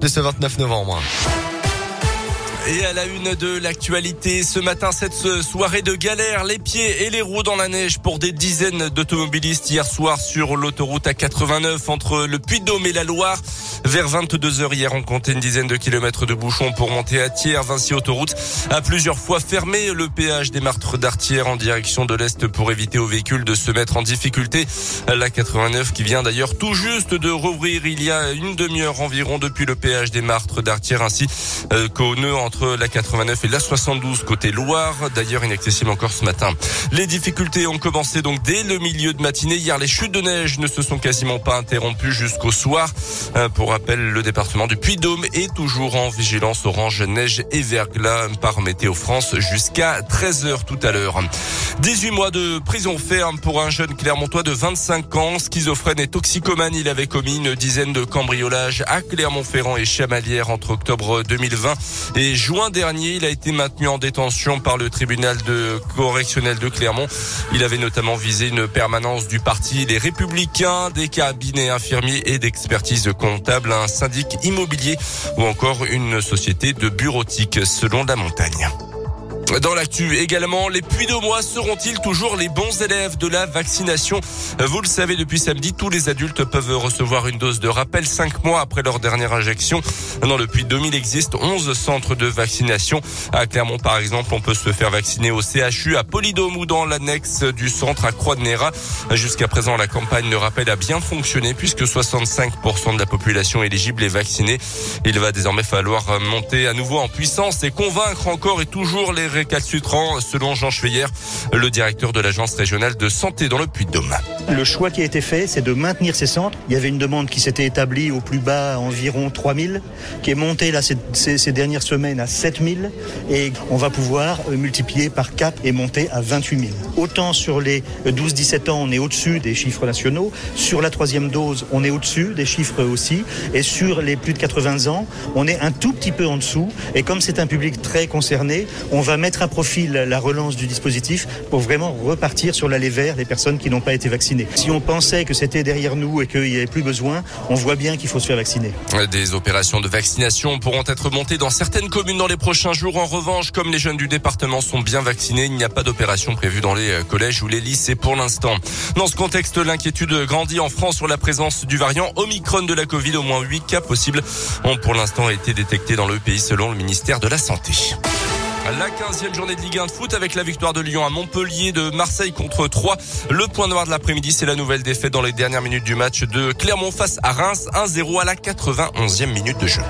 de ce 29 novembre. Et à la une de l'actualité, ce matin, cette soirée de galère, les pieds et les roues dans la neige pour des dizaines d'automobilistes hier soir sur l'autoroute A89 entre le Puy-de-Dôme et la Loire. Vers 22 heures hier, on comptait une dizaine de kilomètres de bouchons pour monter à Thiers. Vinci Autoroute a plusieurs fois fermé le péage des Martres d'Artière en direction de l'Est pour éviter aux véhicules de se mettre en difficulté. La 89 qui vient d'ailleurs tout juste de rouvrir il y a une demi-heure environ depuis le péage des Martres d'Artière ainsi euh, qu'au nœud entre la 89 et la 72 côté Loire. D'ailleurs inaccessible encore ce matin. Les difficultés ont commencé donc dès le milieu de matinée. Hier, les chutes de neige ne se sont quasiment pas interrompues jusqu'au soir. Euh, pour rappel, le département du Puy-Dôme est toujours en vigilance orange neige et verglas par Météo France jusqu'à 13h tout à l'heure. 18 mois de prison ferme pour un jeune Clermontois de 25 ans, schizophrène et toxicomane. Il avait commis une dizaine de cambriolages à Clermont-Ferrand et Chamalières entre octobre 2020 et juin dernier. Il a été maintenu en détention par le tribunal de correctionnel de Clermont. Il avait notamment visé une permanence du parti Les Républicains, des cabinets infirmiers et d'expertise comptable un syndic immobilier ou encore une société de bureautique selon la montagne. Dans l'actu également, les puits de mois seront-ils toujours les bons élèves de la vaccination Vous le savez, depuis samedi, tous les adultes peuvent recevoir une dose de rappel cinq mois après leur dernière injection. Dans le puits 2000 existe 11 centres de vaccination. À Clermont, par exemple, on peut se faire vacciner au CHU, à Polydôme ou dans l'annexe du centre à Croix-de-Néra. Jusqu'à présent, la campagne de rappel a bien fonctionné puisque 65% de la population éligible est vaccinée. Il va désormais falloir monter à nouveau en puissance et convaincre encore et toujours les récalcitrant, selon Jean Schweyer, le directeur de l'agence régionale de santé dans le Puy-de-Dôme. Le choix qui a été fait, c'est de maintenir ces centres. Il y avait une demande qui s'était établie au plus bas environ 3000, qui est montée là ces, dernières semaines à 7000 et on va pouvoir euh, multiplier par 4 et monter à 28 000. Autant sur les 12-17 ans, on est au-dessus des chiffres nationaux. Sur la troisième dose, on est au-dessus des chiffres aussi. Et sur les plus de 80 ans, on est un tout petit peu en dessous. Et comme c'est un public très concerné, on va mettre à profil la relance du dispositif pour vraiment repartir sur l'allée vert des personnes qui n'ont pas été vaccinées. Si on pensait que c'était derrière nous et qu'il n'y avait plus besoin, on voit bien qu'il faut se faire vacciner. Des opérations de vaccination pourront être montées dans certaines communes dans les prochains jours. En revanche, comme les jeunes du département sont bien vaccinés, il n'y a pas d'opération prévue dans les euh, collèges ou les lycées pour l'instant. Dans ce contexte, l'inquiétude grandit en France sur la présence du variant Omicron de la Covid. Au moins 8 cas possibles ont pour l'instant été détectés dans le pays selon le ministère de la Santé. La 15e journée de Ligue 1 de foot avec la victoire de Lyon à Montpellier de Marseille contre 3. Le point noir de l'après-midi, c'est la nouvelle défaite dans les dernières minutes du match de Clermont face à Reims 1-0 à la 91e minute de jeu.